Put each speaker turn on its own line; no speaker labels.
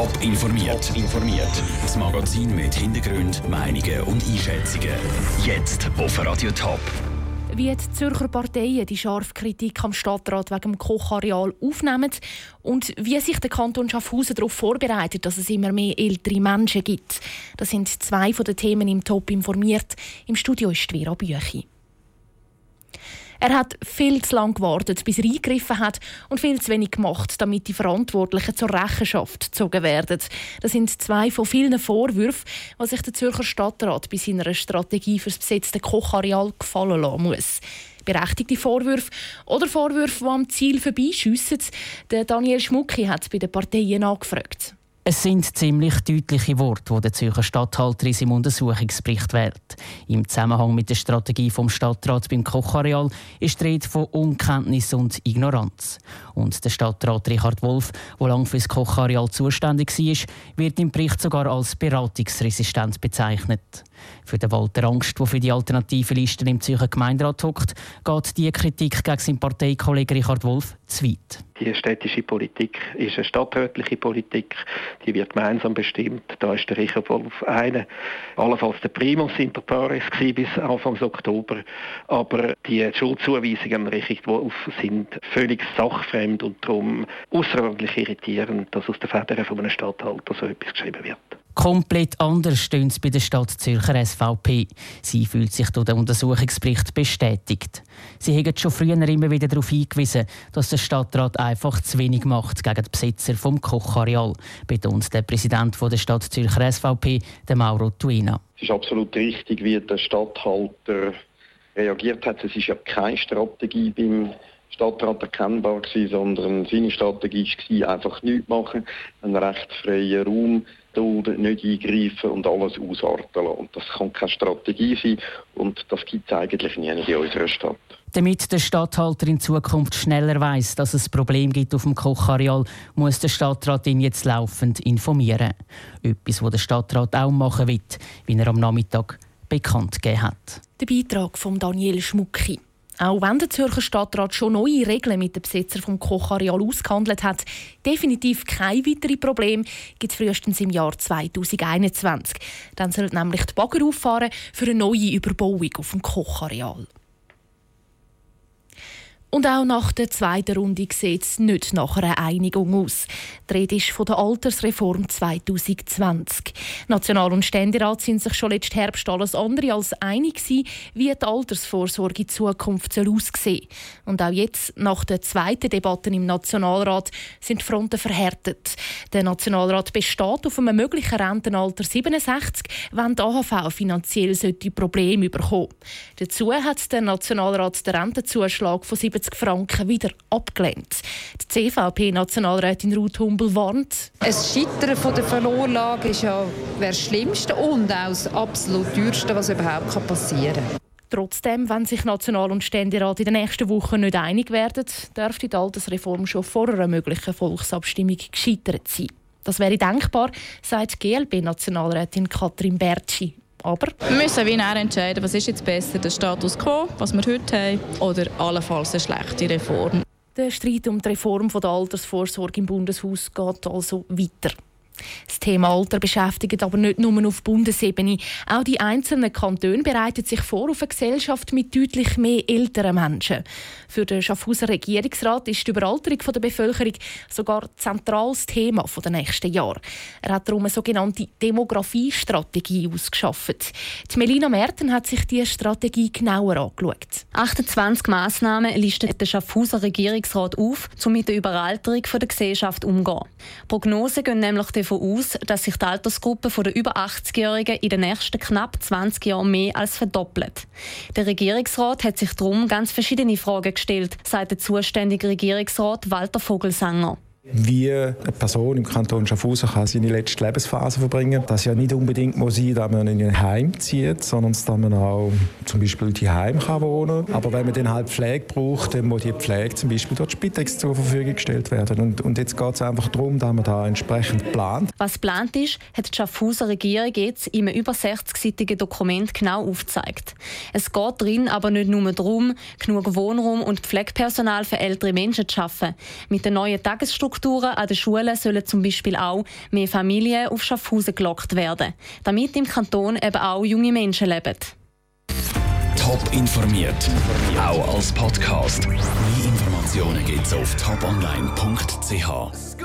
Top informiert. informiert. Das Magazin mit Hintergrund, Meinungen und Einschätzungen. Jetzt auf Radio Top.
Wie die Zürcher Parteien die scharfe Kritik am Stadtrat wegen dem Kochareal aufnehmen und wie sich der Kanton Schaffhausen darauf vorbereitet, dass es immer mehr ältere Menschen gibt. Das sind zwei von den Themen im Top informiert. Im Studio ist Vera Büchi. Er hat viel zu lange gewartet, bis er eingegriffen hat und viel zu wenig gemacht, damit die Verantwortlichen zur Rechenschaft gezogen werden. Das sind zwei von vielen Vorwürfen, was sich der Zürcher Stadtrat bei seiner Strategie für das besetzte Kochareal gefallen lassen muss berechtigte Vorwürfe oder Vorwürfe, die am Ziel vorbeischiessen. Daniel Schmucki hat bei den Parteien angefragt.
Es sind ziemlich deutliche Worte, die der Zürcher Stadthalter in seinem Untersuchungsbericht wählt. Im Zusammenhang mit der Strategie vom Stadtrat beim Kochareal ist die Rede von Unkenntnis und Ignoranz. Und der Stadtrat Richard Wolf, der lange für das Kochareal zuständig war, wird im Bericht sogar als beratungsresistent bezeichnet. Für den Walter Angst, der für die alternative Liste im Zürcher Gemeinderat hockt, geht die Kritik gegen seinen Parteikollegen Richard Wolf zu weit.
Die städtische Politik ist eine stadträtliche Politik, die wird gemeinsam bestimmt. Da ist der Richard Wolf einer, allenfalls der Primus inter pares bis Anfang Oktober. Aber die Schuldzuweisungen an Richard Wolf sind völlig sachfremd und darum außerordentlich irritierend, dass aus der Federn von einem Stadthalter so etwas geschrieben wird.
Komplett anders stehen bei der Stadt Zürcher SVP. Sie fühlt sich durch den Untersuchungsbericht bestätigt. Sie haben schon früher immer wieder darauf hingewiesen, dass der Stadtrat einfach zu wenig macht gegen die Besitzer vom Kochareal, betont der Präsident der Stadt Zürcher SVP, Mauro Tuina.
Es ist absolut richtig, wie der Stadthalter reagiert hat. Es ist ja keine Strategie beim Stadtrat erkennbar sondern seine Strategie war einfach nichts machen, einen recht freien Raum dulden, nicht eingreifen und alles ausarten lassen. Und das kann keine Strategie sein und das gibt es eigentlich nie in unserer Stadt.
Damit der Stadthalter in Zukunft schneller weiß, dass es Problem gibt auf dem Kochareal, muss der Stadtrat ihn jetzt laufend informieren. Etwas, was der Stadtrat auch machen wird, wie er am Nachmittag bekannt gegeben hat.
Der Beitrag von Daniel Schmucki. Auch wenn der Zürcher Stadtrat schon neue Regeln mit den Besitzern vom Kochareal ausgehandelt hat, definitiv kein weiteres Problem gibt es frühestens im Jahr 2021. Dann soll nämlich die Bagger auffahren für eine neue Überbauung auf dem Kochareal. Und auch nach der zweiten Runde sieht es nicht nach einer Einigung aus. Die Rede ist von der Altersreform 2020. National- und Ständerat sind sich schon letzten Herbst alles andere als einig gewesen, wie die Altersvorsorge in Zukunft soll aussehen Und auch jetzt, nach der zweiten Debatte im Nationalrat, sind die Fronten verhärtet. Der Nationalrat besteht auf einem möglichen Rentenalter 67, wenn die AHV finanziell Probleme bekommen Dazu hat der Nationalrat den Rentenzuschlag von 70 70 Franken wieder abgelehnt. Die CVP-Nationalrätin Ruth Humbel warnt.
Ein Scheitern von der Verlorlage ist ja das Schlimmste und auch das absolut teuerste, was überhaupt passieren kann.
Trotzdem, wenn sich National- und Ständerat in den nächsten Wochen nicht einig werden, dürfte die Altersreform schon vor einer möglichen Volksabstimmung gescheitert sein. Das wäre denkbar, sagt GLB-Nationalrätin Katrin Bertschi. Aber
wir müssen wie entscheiden, was ist jetzt besser, der Status quo, was wir heute haben, oder allenfalls eine schlechte Reform.
Der Streit um die Reform der Altersvorsorge im Bundeshaus geht also weiter. Das Thema Alter beschäftigt aber nicht nur auf Bundesebene. Auch die einzelnen Kantone bereiten sich vor auf eine Gesellschaft mit deutlich mehr älteren Menschen. Für den Schaffhauser Regierungsrat ist die Überalterung der Bevölkerung sogar zentrales Thema der nächsten Jahre. Er hat darum eine sogenannte Demografiestrategie ausgeschafft. Die Melina Merten hat sich diese Strategie genauer angeschaut.
28 Massnahmen listet der Schaffhauser Regierungsrat auf, um mit der Überalterung der Gesellschaft umzugehen. Prognosen gehen nämlich davon aus, dass sich die Altersgruppe der über 80-Jährigen in den nächsten knapp 20 Jahren mehr als verdoppelt. Der Regierungsrat hat sich darum ganz verschiedene Fragen gestellt, sagt der zuständige Regierungsrat Walter Vogelsanger
wie eine Person im Kanton Schaffhausen kann seine letzte Lebensphase verbringen. Das ja nicht unbedingt muss sein, dass man in ein Heim zieht, sondern dass man auch zum Beispiel die Heim kann wohnen kann. Aber wenn man dann halt Pflege braucht, dann muss die Pflege zum Beispiel dort Spitex zur Verfügung gestellt werden. Und, und jetzt geht es einfach darum, dass man da entsprechend plant.
Was geplant ist, hat die Schaffhauser Regierung jetzt in einem über 60-seitigen Dokument genau aufgezeigt. Es geht drin aber nicht nur darum, genug Wohnraum und Pflegepersonal für ältere Menschen zu schaffen. Mit der neuen Tagesstruktur Infrastrukturen an den Schulen sollen zum Beispiel auch mehr Familien auf Schaffhausen gelockt werden, damit im Kanton eben auch junge Menschen leben.
Top informiert, auch als Podcast. Mehr Informationen gibt's auf toponline.ch.